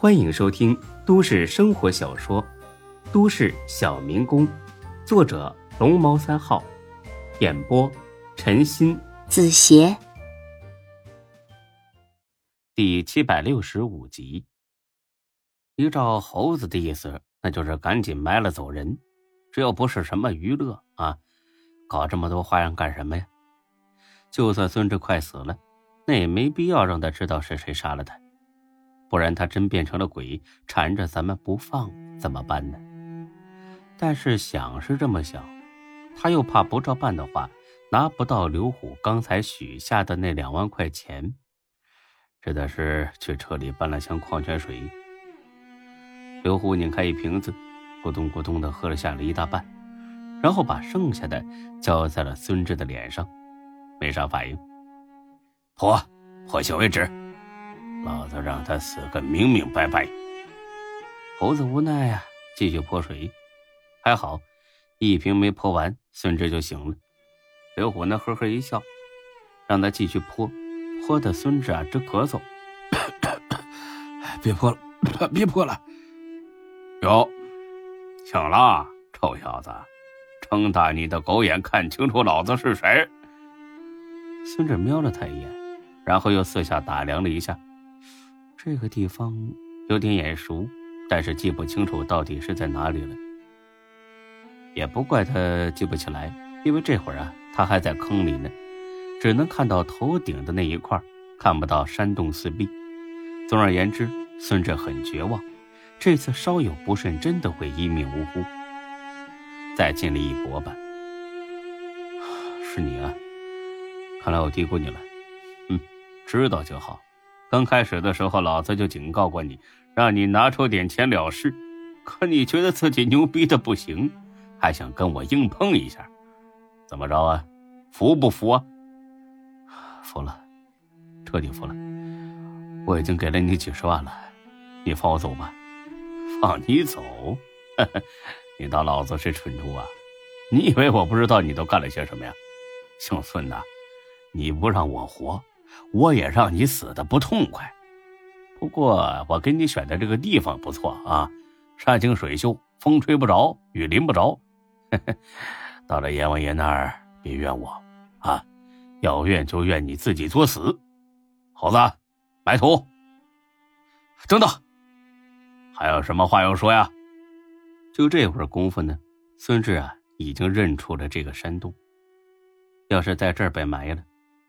欢迎收听都市生活小说《都市小民工》，作者龙猫三号，演播陈鑫、子邪，第七百六十五集。依照猴子的意思，那就是赶紧埋了走人，这又不是什么娱乐啊，搞这么多花样干什么呀？就算孙志快死了，那也没必要让他知道是谁杀了他。不然他真变成了鬼，缠着咱们不放，怎么办呢？但是想是这么想，他又怕不照办的话，拿不到刘虎刚才许下的那两万块钱，只得是去车里搬了箱矿泉水。刘虎拧开一瓶子，咕咚咕咚的喝了下了一大半，然后把剩下的浇在了孙志的脸上，没啥反应。泼，泼醒为止。老子让他死个明明白白。猴子无奈呀，继续泼水。还好，一瓶没泼完，孙志就醒了。刘虎呢，呵呵一笑，让他继续泼，泼的孙志啊直咳嗽。别泼了，别泼了。哟，醒了，臭小子，睁大你的狗眼，看清楚老子是谁。孙志瞄了他一眼，然后又四下打量了一下。这个地方有点眼熟，但是记不清楚到底是在哪里了。也不怪他记不起来，因为这会儿啊，他还在坑里呢，只能看到头顶的那一块，看不到山洞四壁。总而言之，孙志很绝望，这次稍有不慎，真的会一命呜呼。再尽力一搏吧。是你啊，看来我低估你了。嗯，知道就好。刚开始的时候，老子就警告过你，让你拿出点钱了事。可你觉得自己牛逼的不行，还想跟我硬碰一下，怎么着啊？服不服啊？服了，彻底服了。我已经给了你几十万了，你放我走吧。放你走？你当老子是蠢猪啊？你以为我不知道你都干了些什么呀？姓孙的，你不让我活？我也让你死的不痛快，不过我给你选的这个地方不错啊，山清水秀，风吹不着，雨淋不着。到了阎王爷那儿，别怨我啊，要怨就怨你自己作死。猴子，埋土。等等，还有什么话要说呀？就这会儿功夫呢，孙志啊已经认出了这个山洞，要是在这儿被埋了。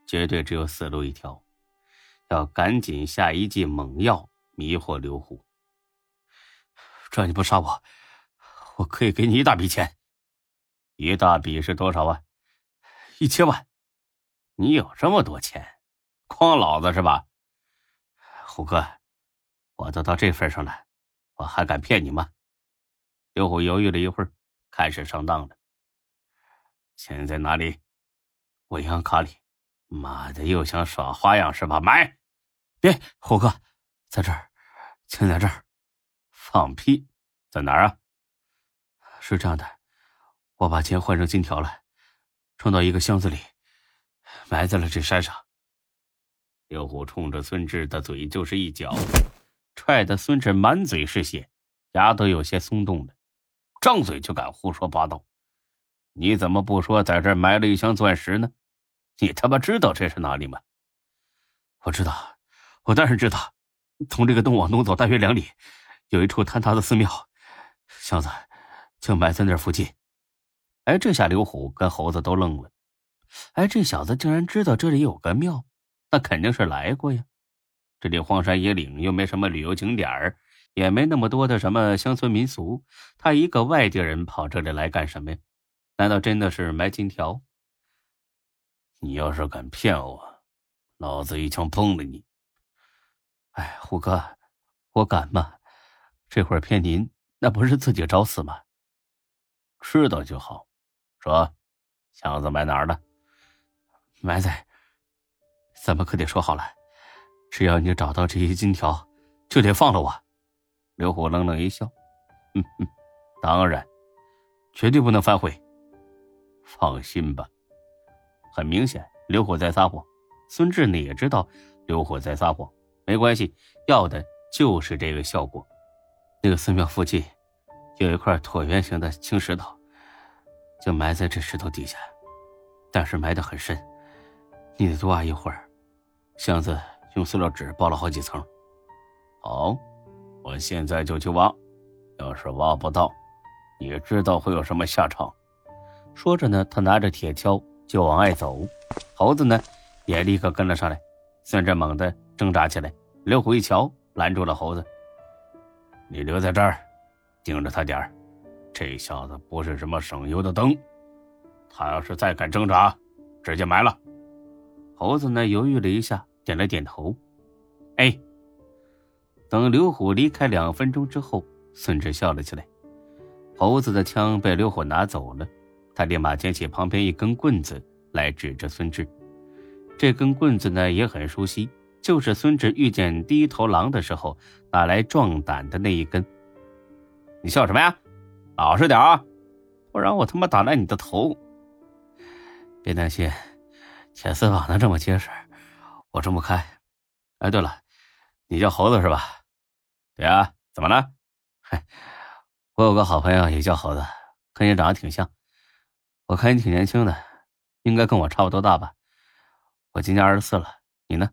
绝对只有死路一条，要赶紧下一剂猛药迷惑刘虎。只要你不杀我，我可以给你一大笔钱。一大笔是多少万？一千万。你有这么多钱，诓老子是吧？虎哥，我都到这份上了，我还敢骗你吗？刘虎犹豫了一会儿，开始上当了。钱在哪里？我银行卡里。妈的，又想耍花样是吧？买，别，虎哥，在这儿，钱在这儿。放屁，在哪儿啊？是这样的，我把钱换成金条了，装到一个箱子里，埋在了这山上。刘虎冲着孙志的嘴就是一脚，踹得孙志满嘴是血，牙都有些松动了，张嘴就敢胡说八道。你怎么不说在这儿埋了一箱钻石呢？你他妈知道这是哪里吗？我知道，我当然知道。从这个洞往东走大约两里，有一处坍塌的寺庙，箱子就埋在那附近。哎，这下刘虎跟猴子都愣了。哎，这小子竟然知道这里有个庙，那肯定是来过呀。这里荒山野岭，又没什么旅游景点儿，也没那么多的什么乡村民俗。他一个外地人跑这里来干什么呀？难道真的是埋金条？你要是敢骗我，老子一枪崩了你！哎，虎哥，我敢吗？这会儿骗您，那不是自己找死吗？知道就好。说，箱子埋哪儿了？埋在……咱们可得说好了，只要你找到这些金条，就得放了我。刘虎冷冷一笑：“哼哼，当然，绝对不能反悔。放心吧。”很明显，刘虎在撒谎。孙志呢也知道刘虎在撒谎，没关系，要的就是这个效果。那个寺庙附近有一块椭圆形的青石头，就埋在这石头底下，但是埋得很深，你得多挖一会儿。箱子用塑料纸包了好几层。好，我现在就去挖。要是挖不到，你知道会有什么下场？说着呢，他拿着铁锹就往外走。猴子呢，也立刻跟了上来。孙志猛地挣扎起来，刘虎一瞧，拦住了猴子：“你留在这儿，盯着他点儿。这小子不是什么省油的灯，他要是再敢挣扎，直接埋了。”猴子呢，犹豫了一下，点了点头：“哎。”等刘虎离开两分钟之后，孙志笑了起来。猴子的枪被刘虎拿走了，他立马捡起旁边一根棍子来指着孙志。这根棍子呢也很熟悉，就是孙志遇见第一头狼的时候拿来壮胆的那一根。你笑什么呀？老实点啊，不然我他妈打烂你的头！别担心，铁丝网能这么结实，我挣不开。哎，对了，你叫猴子是吧？对啊，怎么了？嗨，我有个好朋友也叫猴子，跟你长得挺像。我看你挺年轻的，应该跟我差不多大吧？我今年二十四了，你呢？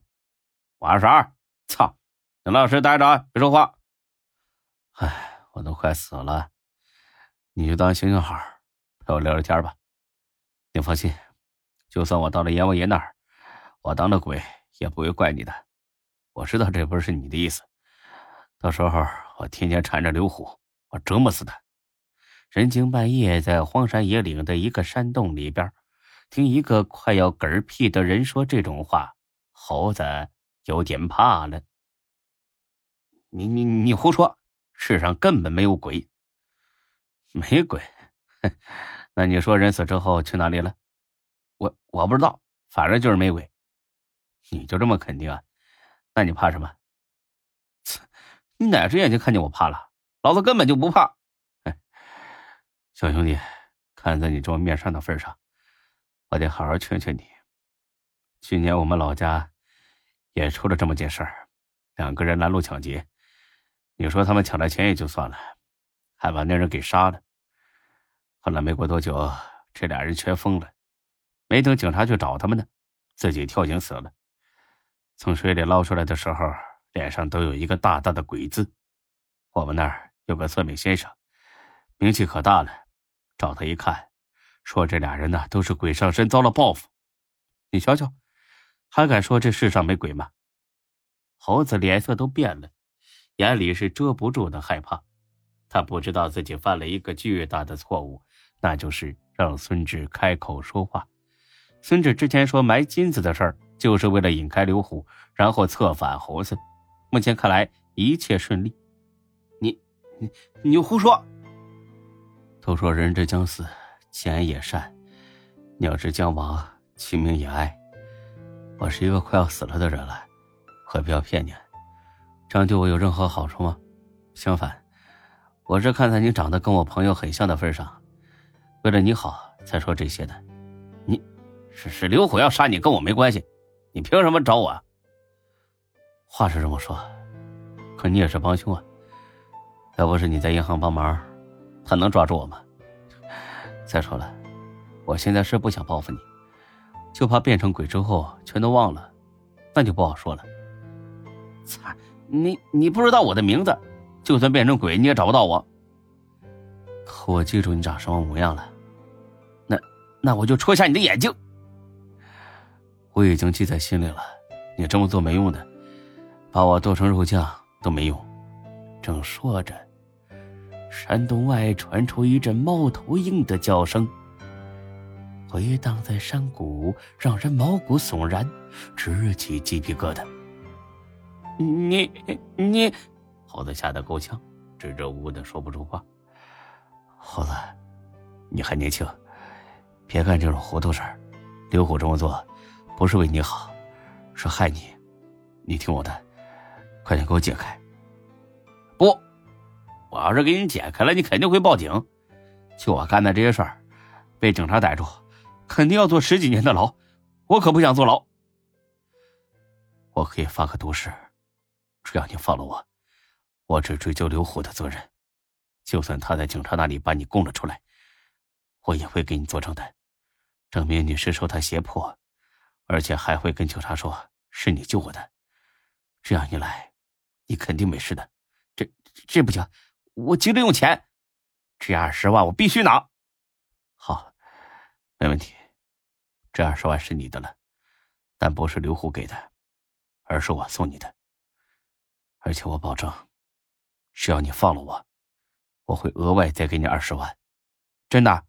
我二十二。操！你老实待着啊，别说话。唉，我都快死了，你就当行行好，陪我聊聊天吧。你放心，就算我到了阎王爷那儿，我当了鬼也不会怪你的。我知道这不是你的意思。到时候我天天缠着刘虎，我折磨死他。人精半夜在荒山野岭的一个山洞里边，听一个快要嗝屁的人说这种话，猴子有点怕了。你你你胡说！世上根本没有鬼。没鬼？那你说人死之后去哪里了？我我不知道，反正就是没鬼。你就这么肯定啊？那你怕什么？你哪只眼睛看见我怕了？老子根本就不怕！小兄弟，看在你这么面善的份上，我得好好劝劝你。去年我们老家也出了这么件事儿，两个人拦路抢劫，你说他们抢了钱也就算了，还把那人给杀了。后来没过多久，这俩人全疯了，没等警察去找他们呢，自己跳井死了。从水里捞出来的时候。脸上都有一个大大的鬼字。我们那儿有个算命先生，名气可大了。找他一看，说这俩人呢都是鬼上身，遭了报复。你瞧瞧，还敢说这世上没鬼吗？猴子脸色都变了，眼里是遮不住的害怕。他不知道自己犯了一个巨大的错误，那就是让孙志开口说话。孙志之前说埋金子的事儿，就是为了引开刘虎，然后策反猴子。目前看来一切顺利，你你你胡说！都说人之将死，其言也善；鸟之将亡，其鸣也哀。我是一个快要死了的人了，何必要骗你？这样对我有任何好处吗？相反，我是看在你长得跟我朋友很像的份上，为了你好才说这些的。你，是是刘虎要杀你，跟我没关系，你凭什么找我？话是这么说，可你也是帮凶啊！要不是你在银行帮忙，他能抓住我吗？再说了，我现在是不想报复你，就怕变成鬼之后全都忘了，那就不好说了。操，你你不知道我的名字，就算变成鬼你也找不到我。可我记住你长什么模样了，那那我就戳瞎你的眼睛。我已经记在心里了，你这么做没用的。把我剁成肉酱都没用。正说着，山洞外传出一阵猫头鹰的叫声，回荡在山谷，让人毛骨悚然，直起鸡皮疙瘩。你你，猴子吓得够呛，支支吾吾的说不出话。猴子，你还年轻，别干这种糊涂事儿。刘虎这么做，不是为你好，是害你。你听我的。快点给我解开！不，我要是给你解开了，你肯定会报警。就我干的这些事儿，被警察逮住，肯定要坐十几年的牢。我可不想坐牢。我可以发个毒誓，只要你放了我，我只追究刘虎的责任。就算他在警察那里把你供了出来，我也会给你作证的，证明你是受他胁迫，而且还会跟警察说是你救我的。这样一来，你肯定没事的。这这不行，我急着用钱，这二十万我必须拿。好，没问题，这二十万是你的了，但不是刘虎给的，而是我送你的。而且我保证，只要你放了我，我会额外再给你二十万。真的？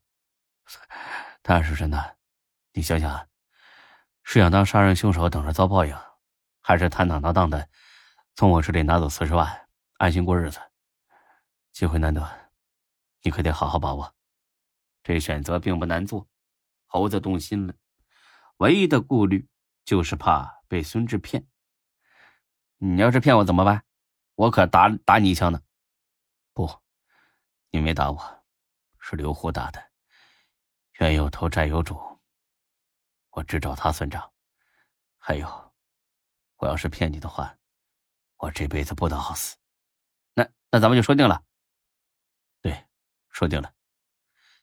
当然是真的。你想想，是想当杀人凶手等着遭报应，还是坦坦荡荡的从我这里拿走四十万，安心过日子？机会难得，你可得好好把握。这选择并不难做，猴子动心了，唯一的顾虑就是怕被孙志骗。你要是骗我怎么办？我可打打你一枪呢！不，你没打我，是刘虎打的。冤有头债有主，我只找他算账。还有，我要是骗你的话，我这辈子不得好死。那那咱们就说定了。说定了。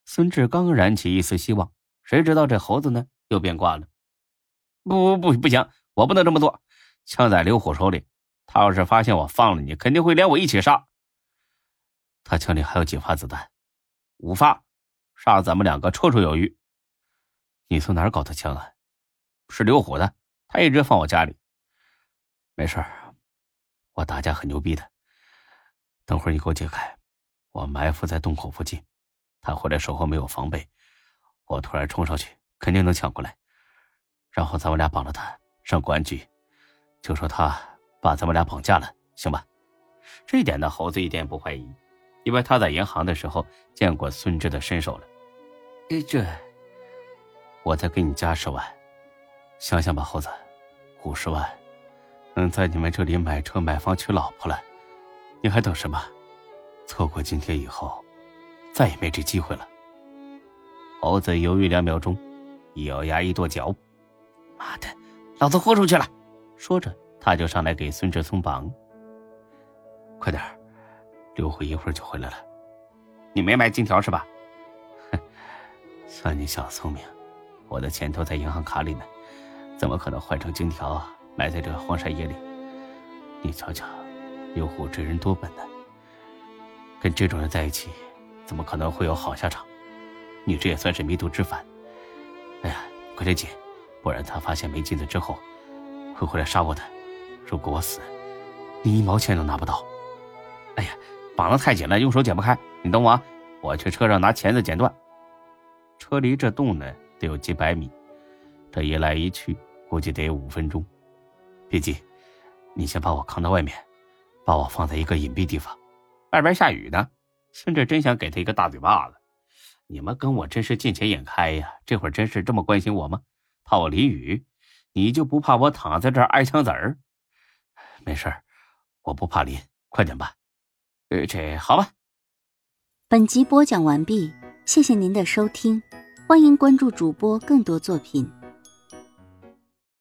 孙志刚燃起一丝希望，谁知道这猴子呢又变卦了。不不不，不行，我不能这么做。枪在刘虎手里，他要是发现我放了你，肯定会连我一起杀。他枪里还有几发子弹？五发，杀咱们两个绰绰有余。你从哪儿搞的枪啊？是刘虎的，他一直放我家里。没事我打架很牛逼的。等会儿你给我解开，我埋伏在洞口附近。他回来时候没有防备，我突然冲上去，肯定能抢过来。然后咱们俩绑了他，上公安局，就说他把咱们俩绑架了，行吧？这一点呢，猴子一点不怀疑，因为他在银行的时候见过孙志的身手了。哎，这，我再给你加十万，想想吧，猴子，五十万，能在你们这里买车买房娶老婆了，你还等什么？错过今天以后。再也没这机会了。猴子犹豫两秒钟，一咬牙，一跺脚：“妈的，老子豁出去了！”说着，他就上来给孙志松绑。快点刘虎一会儿就回来了。你没买金条是吧？哼，算你小聪明。我的钱都在银行卡里呢，怎么可能换成金条埋在这荒山野岭？你瞧瞧，刘虎这人多笨呢，跟这种人在一起。怎么可能会有好下场？你这也算是迷途知返。哎呀，快点解，不然他发现没金子之后，会回来杀我的。如果我死，你一毛钱都拿不到。哎呀，绑得太紧了，用手解不开。你等我，啊，我去车上拿钳子剪断。车离这洞呢，得有几百米，这一来一去，估计得有五分钟。别急，你先把我扛到外面，把我放在一个隐蔽地方。外边下雨呢。孙志真想给他一个大嘴巴子！你们跟我真是见钱眼开呀！这会儿真是这么关心我吗？怕我淋雨，你就不怕我躺在这挨枪子儿？没事儿，我不怕淋，快点吧。呃，这好吧。本集播讲完毕，谢谢您的收听，欢迎关注主播更多作品。